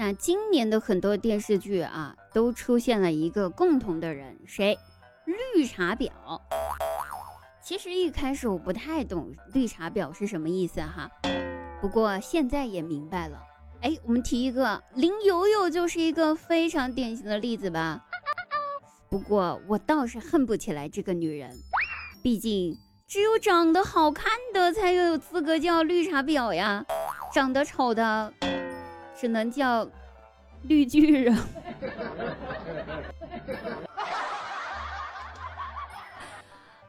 那今年的很多电视剧啊，都出现了一个共同的人，谁？绿茶婊。其实一开始我不太懂绿茶婊是什么意思哈，不过现在也明白了。哎，我们提一个，林有有就是一个非常典型的例子吧。不过我倒是恨不起来这个女人，毕竟只有长得好看的才有资格叫绿茶婊呀，长得丑的只能叫绿巨人。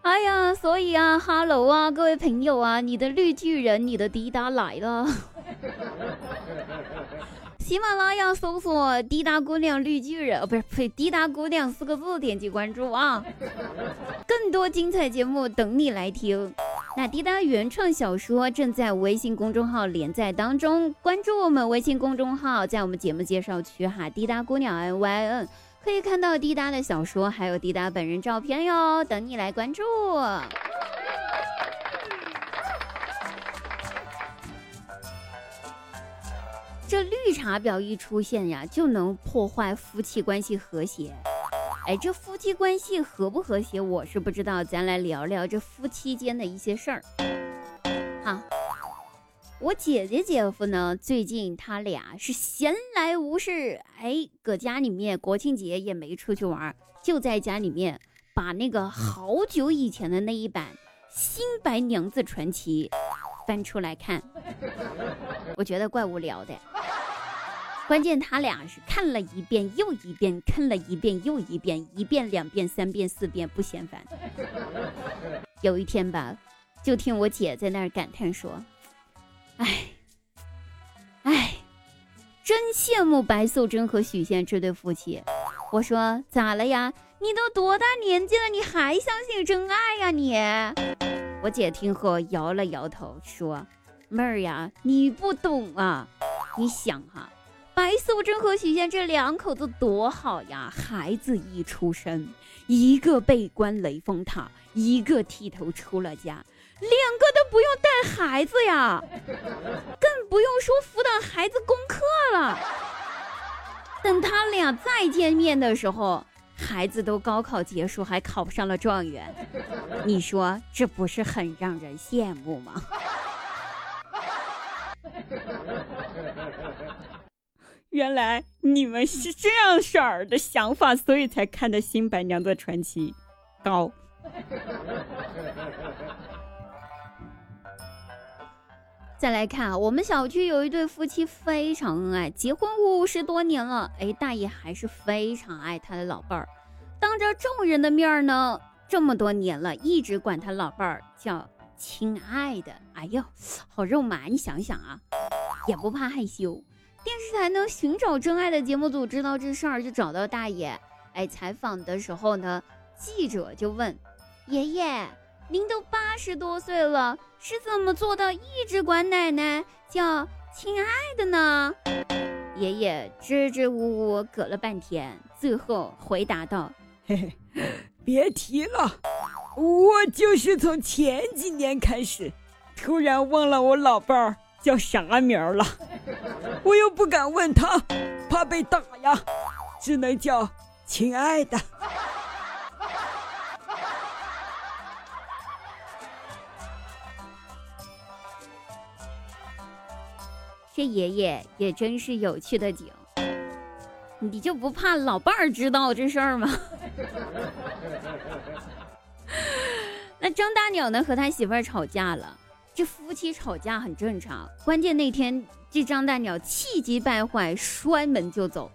哎呀，所以啊，哈喽啊，各位朋友啊，你的绿巨人，你的滴答来了。喜马拉雅搜索“滴答姑娘绿巨人”，哦，不是，呸，“滴答姑娘”四个字，点击关注啊！更多精彩节目等你来听。那滴答原创小说正在微信公众号连载当中，关注我们微信公众号，在我们节目介绍区哈，“滴答姑娘 N Y N” 可以看到滴答的小说，还有滴答本人照片哟，等你来关注。这绿茶婊一出现呀，就能破坏夫妻关系和谐。哎，这夫妻关系和不和谐，我是不知道。咱来聊聊这夫妻间的一些事儿。好，我姐姐姐夫呢，最近他俩是闲来无事，哎，搁家里面国庆节也没出去玩，就在家里面把那个好久以前的那一版《新白娘子传奇》翻出来看。我觉得怪无聊的。关键他俩是看了一遍又一遍，看了一遍又一遍，一遍两遍三遍四遍不嫌烦。有一天吧，就听我姐在那儿感叹说：“哎，哎，真羡慕白素贞和许仙这对夫妻。”我说：“咋了呀？你都多大年纪了，你还相信真爱呀你？”我姐听后摇了摇头说：“妹儿呀，你不懂啊，你想哈。”白素贞和许仙这两口子多好呀！孩子一出生，一个被关雷峰塔，一个剃头出了家，两个都不用带孩子呀，更不用说辅导孩子功课了。等他俩再见面的时候，孩子都高考结束，还考上了状元，你说这不是很让人羡慕吗？原来你们是这样式儿的想法，所以才看的《新白娘子传奇》高。再来看啊，我们小区有一对夫妻非常恩爱，结婚五十多年了。哎，大爷还是非常爱他的老伴儿，当着众人的面儿呢，这么多年了，一直管他老伴儿叫亲爱的。哎呦，好肉麻！你想想啊，也不怕害羞。电视台呢，寻找真爱的节目组知道这事儿，就找到大爷。哎，采访的时候呢，记者就问爷爷：“您都八十多岁了，是怎么做到一直管奶奶叫亲爱的呢？”爷爷支支吾吾，隔了半天，最后回答道：“嘿嘿，别提了，我就是从前几年开始，突然忘了我老伴儿。”叫啥名了？我又不敢问他，怕被打呀，只能叫亲爱的。这爷爷也真是有趣的紧，你就不怕老伴儿知道这事儿吗？那张大鸟呢？和他媳妇儿吵架了。这夫妻吵架很正常，关键那天这张大鸟气急败坏，摔门就走。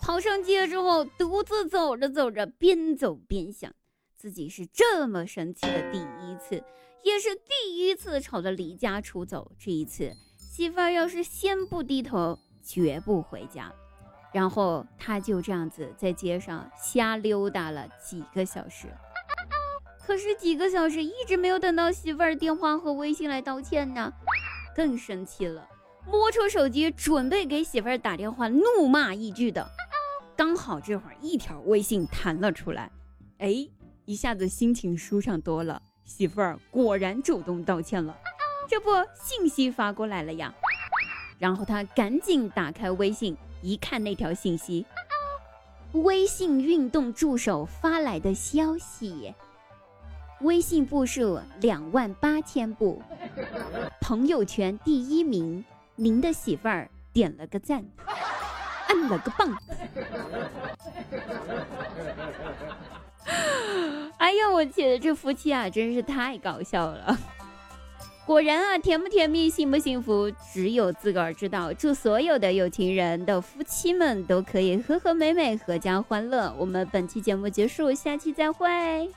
跑上街之后，独自走着走着，边走边想，自己是这么生气的第一次，也是第一次吵得离家出走。这一次，媳妇儿要是先不低头，绝不回家。然后他就这样子在街上瞎溜达了几个小时。可是几个小时一直没有等到媳妇儿电话和微信来道歉呢，更生气了，摸出手机准备给媳妇儿打电话怒骂一句的，刚好这会儿一条微信弹了出来，哎，一下子心情舒畅多了，媳妇儿果然主动道歉了，这不信息发过来了呀，然后他赶紧打开微信，一看那条信息，微信运动助手发来的消息：微信步数两万八千步，朋友圈第一名，您的媳妇儿点了个赞，按了个棒。哎呀，我觉得这夫妻啊，真是太搞笑了。果然啊，甜不甜蜜，幸不幸福，只有自个儿知道。祝所有的有情人的夫妻们都可以和和美美，阖家欢乐。我们本期节目结束，下期再会。